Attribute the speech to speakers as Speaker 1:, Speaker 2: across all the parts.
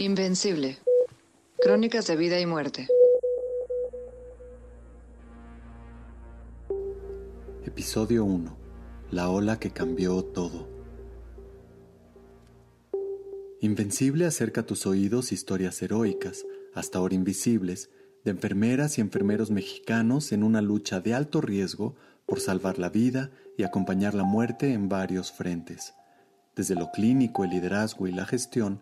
Speaker 1: Invencible. Crónicas de vida y muerte.
Speaker 2: Episodio 1. La ola que cambió todo. Invencible acerca a tus oídos historias heroicas, hasta ahora invisibles, de enfermeras y enfermeros mexicanos en una lucha de alto riesgo por salvar la vida y acompañar la muerte en varios frentes. Desde lo clínico, el liderazgo y la gestión,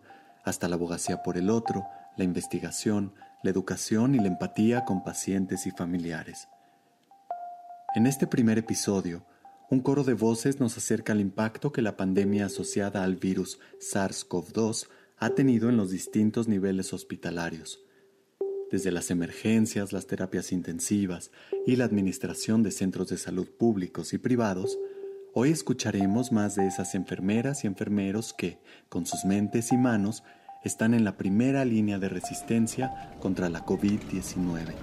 Speaker 2: hasta la abogacía por el otro, la investigación, la educación y la empatía con pacientes y familiares. En este primer episodio, un coro de voces nos acerca al impacto que la pandemia asociada al virus SARS-CoV-2 ha tenido en los distintos niveles hospitalarios, desde las emergencias, las terapias intensivas y la administración de centros de salud públicos y privados, hoy escucharemos más de esas enfermeras y enfermeros que, con sus mentes y manos, están en la primera línea de resistencia contra la COVID-19.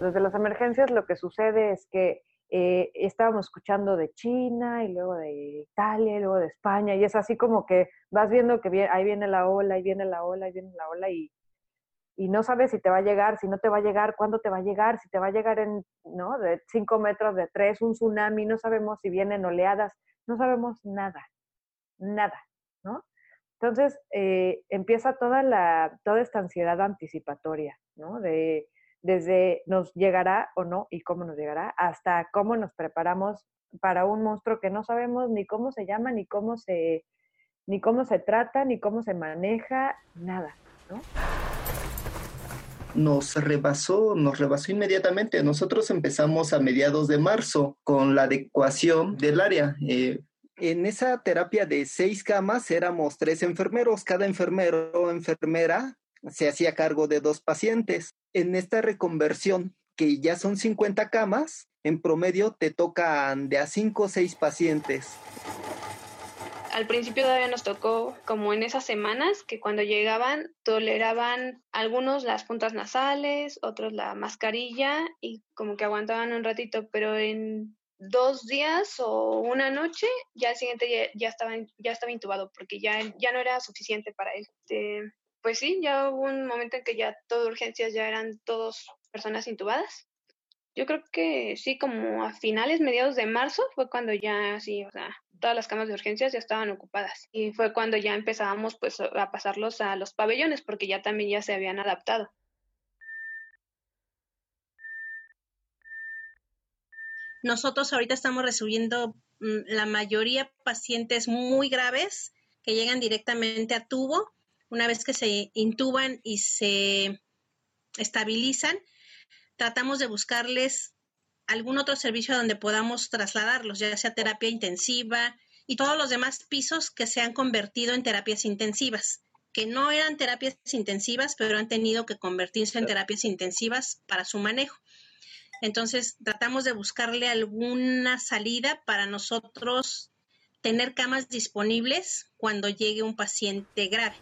Speaker 3: Desde las emergencias lo que sucede es que eh, estábamos escuchando de China y luego de Italia y luego de España y es así como que vas viendo que ahí viene la ola, ahí viene la ola, ahí viene la ola y, no sabes si te va a llegar, si no te va a llegar, cuándo te va a llegar, si te va a llegar en, ¿no? De 5 metros, de 3, un tsunami, no sabemos si vienen oleadas, no sabemos nada nada, ¿no? Entonces eh, empieza toda, la, toda esta ansiedad anticipatoria, ¿no? De, desde nos llegará o no y cómo nos llegará, hasta cómo nos preparamos para un monstruo que no sabemos ni cómo se llama, ni cómo se, ni cómo se trata, ni cómo se maneja, nada, ¿no?
Speaker 4: Nos rebasó, nos rebasó inmediatamente. Nosotros empezamos a mediados de marzo con la adecuación del área. Eh, en esa terapia de seis camas éramos tres enfermeros. Cada enfermero o enfermera se hacía cargo de dos pacientes. En esta reconversión, que ya son 50 camas, en promedio te tocan de a cinco o seis pacientes.
Speaker 5: Al principio todavía nos tocó como en esas semanas que cuando llegaban toleraban algunos las puntas nasales, otros la mascarilla y como que aguantaban un ratito, pero en dos días o una noche, ya el siguiente ya, estaba, ya estaba intubado porque ya, ya no era suficiente para él. Este, pues sí, ya hubo un momento en que ya todo urgencias ya eran todos personas intubadas. Yo creo que sí, como a finales, mediados de marzo fue cuando ya sí, o sea, todas las camas de urgencias ya estaban ocupadas. Y fue cuando ya empezábamos pues a pasarlos a los pabellones porque ya también ya se habían adaptado.
Speaker 6: Nosotros ahorita estamos recibiendo mm, la mayoría pacientes muy graves que llegan directamente a tubo. Una vez que se intuban y se estabilizan, tratamos de buscarles algún otro servicio donde podamos trasladarlos, ya sea terapia intensiva y todos los demás pisos que se han convertido en terapias intensivas, que no eran terapias intensivas, pero han tenido que convertirse en terapias intensivas para su manejo. Entonces, tratamos de buscarle alguna salida para nosotros tener camas disponibles cuando llegue un paciente grave.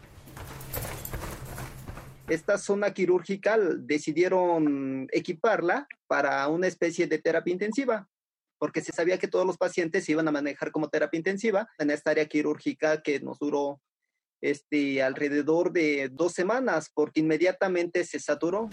Speaker 4: Esta zona quirúrgica decidieron equiparla para una especie de terapia intensiva, porque se sabía que todos los pacientes se iban a manejar como terapia intensiva en esta área quirúrgica que nos duró este, alrededor de dos semanas, porque inmediatamente se saturó.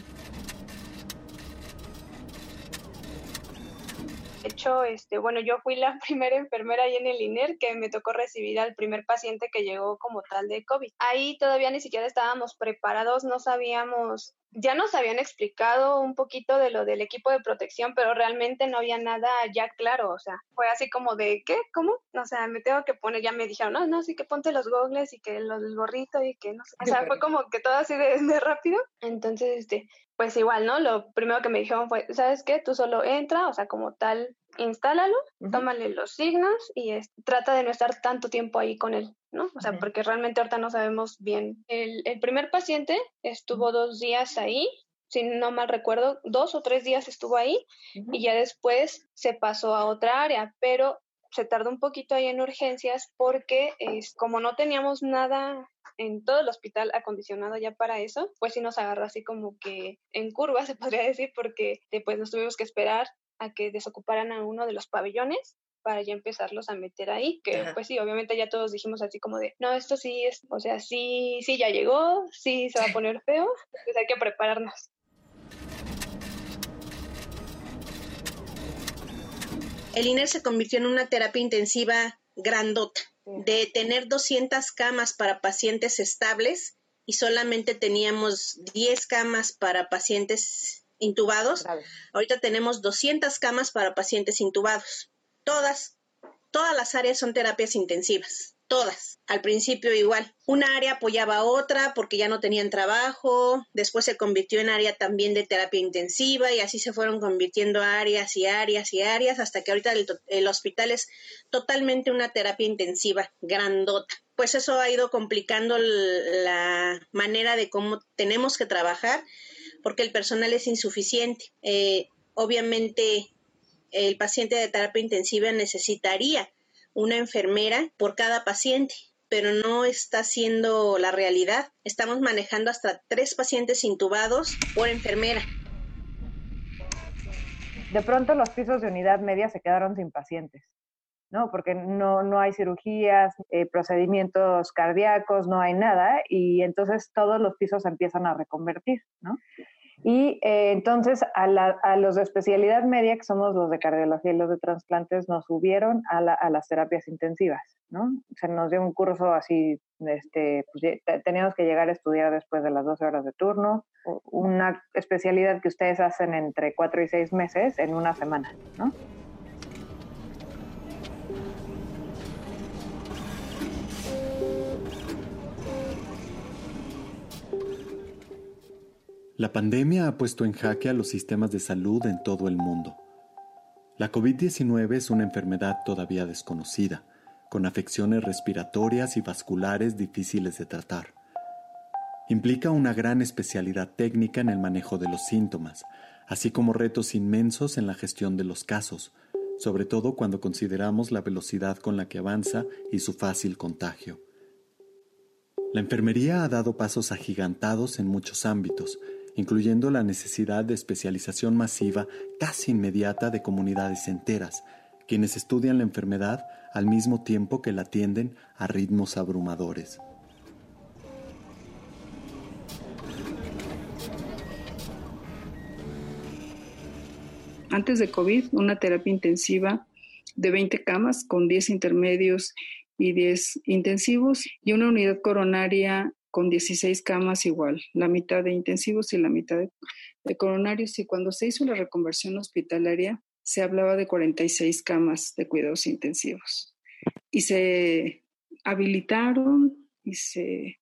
Speaker 5: Hecho, este, bueno, yo fui la primera enfermera ahí en el INER que me tocó recibir al primer paciente que llegó como tal de COVID. Ahí todavía ni siquiera estábamos preparados, no sabíamos, ya nos habían explicado un poquito de lo del equipo de protección, pero realmente no había nada ya claro, o sea, fue así como de, ¿qué? ¿Cómo? O sea, me tengo que poner, ya me dijeron, no, no, sí que ponte los gogles y que los, el gorrito y que no sé, o sea, fue como que todo así de, de rápido. Entonces, este, pues igual, ¿no? Lo primero que me dijeron fue, ¿sabes qué? Tú solo entra, o sea, como tal, instálalo, tómale los signos y trata de no estar tanto tiempo ahí con él, ¿no? O sea, porque realmente ahorita no sabemos bien. El, primer paciente estuvo dos días ahí, si no mal recuerdo, dos o tres días estuvo ahí y ya después se pasó a otra área, pero se tardó un poquito ahí en urgencias porque es, como no teníamos nada en todo el hospital acondicionado ya para eso, pues sí nos agarró así como que en curva, se podría decir, porque después nos tuvimos que esperar a que desocuparan a uno de los pabellones para ya empezarlos a meter ahí, que pues sí, obviamente ya todos dijimos así como de, no, esto sí es, o sea, sí, sí ya llegó, sí se va a poner feo, pues hay que prepararnos.
Speaker 6: El INER se convirtió en una terapia intensiva grandota, de tener 200 camas para pacientes estables y solamente teníamos 10 camas para pacientes intubados. Ahorita tenemos 200 camas para pacientes intubados. Todas, todas las áreas son terapias intensivas todas. Al principio igual. Una área apoyaba a otra porque ya no tenían trabajo, después se convirtió en área también de terapia intensiva y así se fueron convirtiendo áreas y áreas y áreas hasta que ahorita el, hospital es totalmente una terapia intensiva, grandota. Pues eso ha ido complicando la manera de cómo tenemos que trabajar porque el personal es insuficiente. Eh, obviamente el paciente de terapia intensiva necesitaría una enfermera por cada paciente, pero no está siendo la realidad. Estamos manejando hasta tres pacientes intubados por enfermera.
Speaker 3: De pronto los pisos de unidad media se quedaron sin pacientes, ¿no? Porque no, no hay cirugías, eh, procedimientos cardíacos, no hay nada, y entonces todos los pisos empiezan a reconvertir, ¿no? Y eh, entonces a, los de especialidad media, que somos los de cardiología y los de trasplantes, nos subieron a, las terapias intensivas, ¿no? Se nos dio un curso así, este, pues, teníamos que llegar a estudiar después de las 12 horas de turno, una especialidad que ustedes hacen entre 4 y 6 meses en una semana, ¿no?
Speaker 2: La pandemia ha puesto en jaque a los sistemas de salud en todo el mundo. La COVID-19 es una enfermedad todavía desconocida, con afecciones respiratorias y vasculares difíciles de tratar. Implica una gran especialidad técnica en el manejo de los síntomas, así como retos inmensos en la gestión de los casos, sobre todo cuando consideramos la velocidad con la que avanza y su fácil contagio. La enfermería ha dado pasos agigantados en muchos ámbitos, incluyendo la necesidad de especialización masiva casi inmediata de comunidades enteras, quienes estudian la enfermedad al mismo tiempo que la atienden a ritmos abrumadores.
Speaker 7: Antes de COVID, una terapia intensiva de 20 camas con 10 intermedios y 10 intensivos y una unidad coronaria con 16 camas igual, la mitad de intensivos y la mitad de, coronarios. Y cuando se hizo la reconversión hospitalaria, se hablaba de 46 camas de cuidados intensivos. Y se habilitaron y se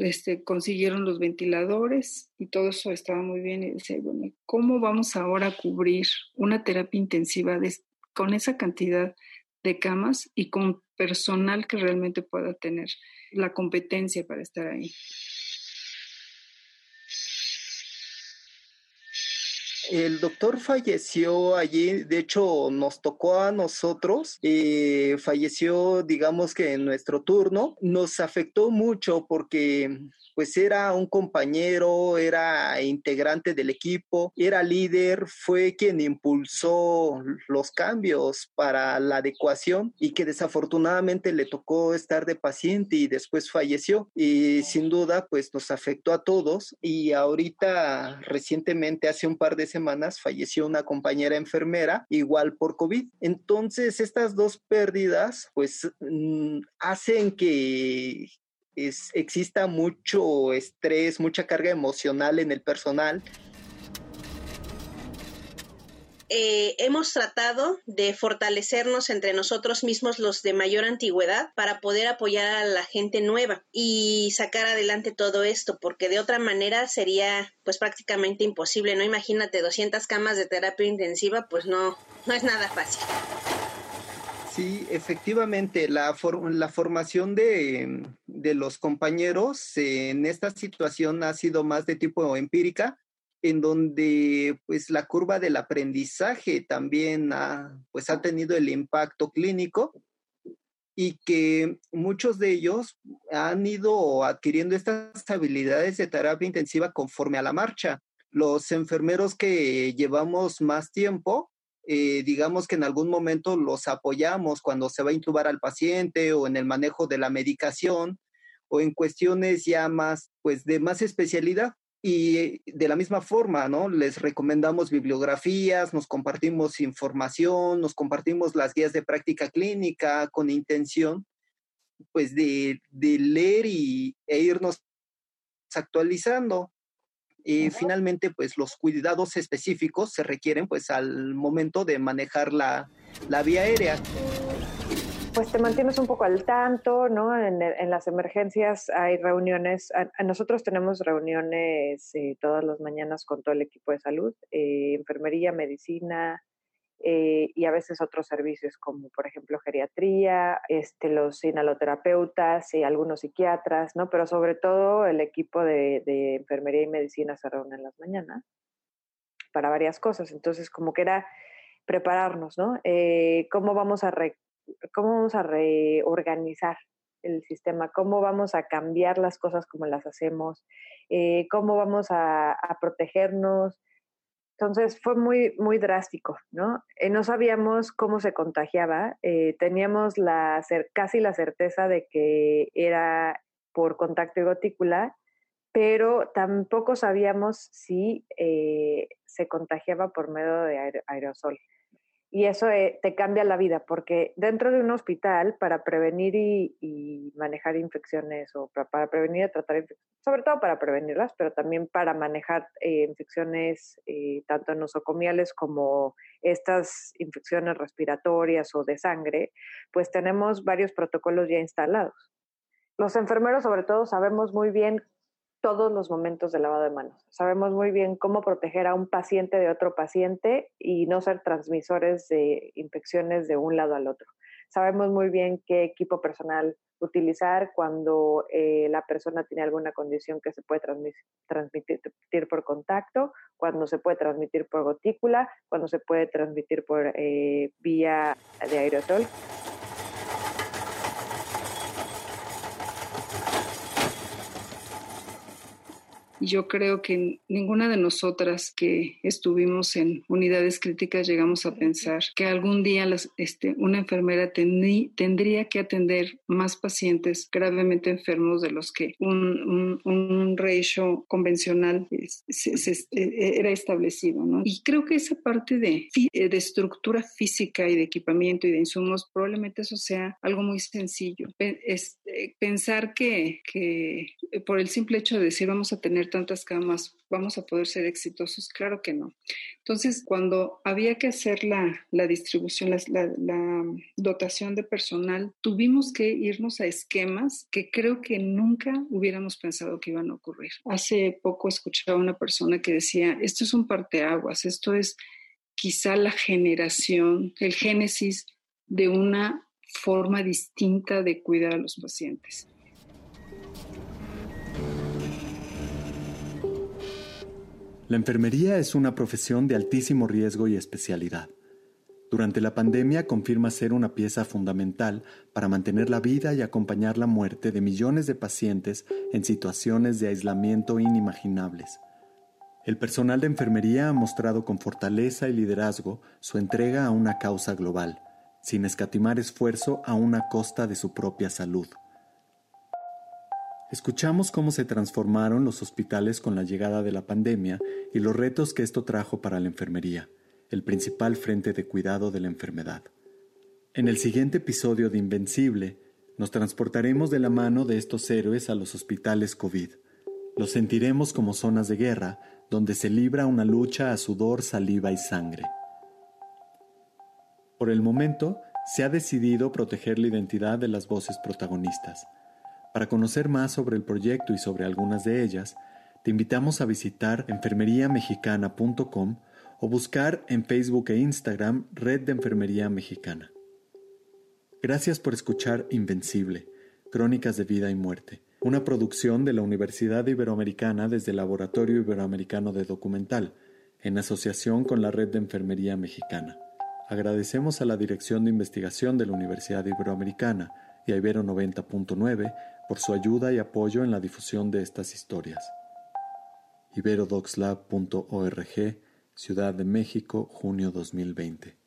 Speaker 7: este, consiguieron los ventiladores y todo eso estaba muy bien. Y decía, bueno, ¿cómo vamos ahora a cubrir una terapia intensiva con esa cantidad de camas y con personal que realmente pueda tener la competencia para estar ahí.
Speaker 4: El doctor falleció allí, de hecho nos tocó a nosotros, eh, falleció digamos que en nuestro turno, nos afectó mucho porque pues era un compañero, era integrante del equipo, era líder, fue quien impulsó los cambios para la adecuación y que desafortunadamente le tocó estar de paciente y después falleció. Y sin duda pues nos afectó a todos. Y ahorita recientemente hace un par de semanas falleció una compañera enfermera igual por COVID. Entonces estas dos pérdidas pues mm, hacen que exista mucho estrés, mucha carga emocional en el personal.
Speaker 6: Eh, hemos tratado de fortalecernos entre nosotros mismos los de mayor antigüedad para poder apoyar a la gente nueva y sacar adelante todo esto, porque de otra manera sería pues prácticamente imposible, ¿no? Imagínate 200 camas de terapia intensiva, pues no, no es nada fácil.
Speaker 4: Sí, efectivamente, la, la formación de, los compañeros en esta situación ha sido más de tipo empírica, en donde pues la curva del aprendizaje también ha, pues, ha tenido el impacto clínico y que muchos de ellos han ido adquiriendo estas habilidades de terapia intensiva conforme a la marcha. Los enfermeros que llevamos más tiempo, eh, digamos que en algún momento los apoyamos cuando se va a intubar al paciente o en el manejo de la medicación o en cuestiones ya más, pues de más especialidad. Y de la misma forma, ¿no? Les recomendamos bibliografías, nos compartimos información, nos compartimos las guías de práctica clínica con intención, pues, de, de leer y, e irnos actualizando. Y finalmente, pues, los cuidados específicos se requieren, pues, al momento de manejar la, la vía aérea
Speaker 3: pues te mantienes un poco al tanto, ¿no? En, las emergencias hay reuniones, nosotros tenemos reuniones eh, todas las mañanas con todo el equipo de salud, eh, enfermería, medicina eh, y a veces otros servicios como por ejemplo geriatría, este, los inhaloterapeutas y algunos psiquiatras, ¿no? Pero sobre todo el equipo de, enfermería y medicina se reúne en las mañanas para varias cosas, entonces como que era prepararnos, ¿no? ¿Cómo vamos a cómo vamos a reorganizar el sistema, cómo vamos a cambiar las cosas como las hacemos, eh, cómo vamos a, protegernos. Entonces fue muy, muy drástico, ¿no? Eh, no sabíamos cómo se contagiaba, eh, teníamos la, casi la certeza de que era por contacto y gotícula, pero tampoco sabíamos si se contagiaba por medio de aerosol y eso eh, te cambia la vida, porque dentro de un hospital, para prevenir y, manejar infecciones, o para, prevenir y tratar sobre todo para prevenirlas, pero también para manejar eh, infecciones eh, tanto nosocomiales como estas infecciones respiratorias o de sangre, pues tenemos varios protocolos ya instalados. Los enfermeros, sobre todo, sabemos muy bien todos los momentos de lavado de manos. Sabemos muy bien cómo proteger a un paciente de otro paciente y no ser transmisores de infecciones de un lado al otro. Sabemos muy bien qué equipo personal utilizar cuando eh, la persona tiene alguna condición que se puede transmitir, por contacto, cuando se puede transmitir por gotícula, cuando se puede transmitir por eh, vía de aerosol.
Speaker 7: Yo creo que ninguna de nosotras que estuvimos en unidades críticas llegamos a pensar que algún día este, una enfermera tendría que atender más pacientes gravemente enfermos de los que un, un, ratio convencional e, e, era establecido. ¿no? Y creo que esa parte de, de estructura física y de equipamiento y de insumos, probablemente eso sea algo muy sencillo. Es, eh, pensar que, que por el simple hecho de decir vamos a tener tantas camas, ¿vamos a poder ser exitosos? Claro que no. Entonces, cuando había que hacer la, distribución, la, dotación de personal, tuvimos que irnos a esquemas que creo que nunca hubiéramos pensado que iban a ocurrir. Hace poco escuchaba una persona que decía, esto es un parteaguas, esto es quizá la generación, el génesis de una forma distinta de cuidar a los pacientes.
Speaker 2: La enfermería es una profesión de altísimo riesgo y especialidad. Durante la pandemia confirma ser una pieza fundamental para mantener la vida y acompañar la muerte de millones de pacientes en situaciones de aislamiento inimaginables. El personal de enfermería ha mostrado con fortaleza y liderazgo su entrega a una causa global, sin escatimar esfuerzo a una costa de su propia salud. Escuchamos cómo se transformaron los hospitales con la llegada de la pandemia y los retos que esto trajo para la enfermería, el principal frente de cuidado de la enfermedad. En el siguiente episodio de Invencible, nos transportaremos de la mano de estos héroes a los hospitales COVID. Los sentiremos como zonas de guerra donde se libra una lucha a sudor, saliva y sangre. Por el momento, se ha decidido proteger la identidad de las voces protagonistas para conocer más sobre el proyecto y sobre algunas de ellas, te invitamos a visitar enfermeriamexicana.com o buscar en Facebook e Instagram Red de Enfermería Mexicana. Gracias por escuchar Invencible, Crónicas de Vida y Muerte, una producción de la Universidad Iberoamericana desde el Laboratorio Iberoamericano de Documental, en asociación con la Red de Enfermería Mexicana. Agradecemos a la Dirección de Investigación de la Universidad Iberoamericana y a Ibero 90.9 por su ayuda y apoyo en la difusión de estas historias. iberodoxlab.org, Ciudad de México, junio 2020.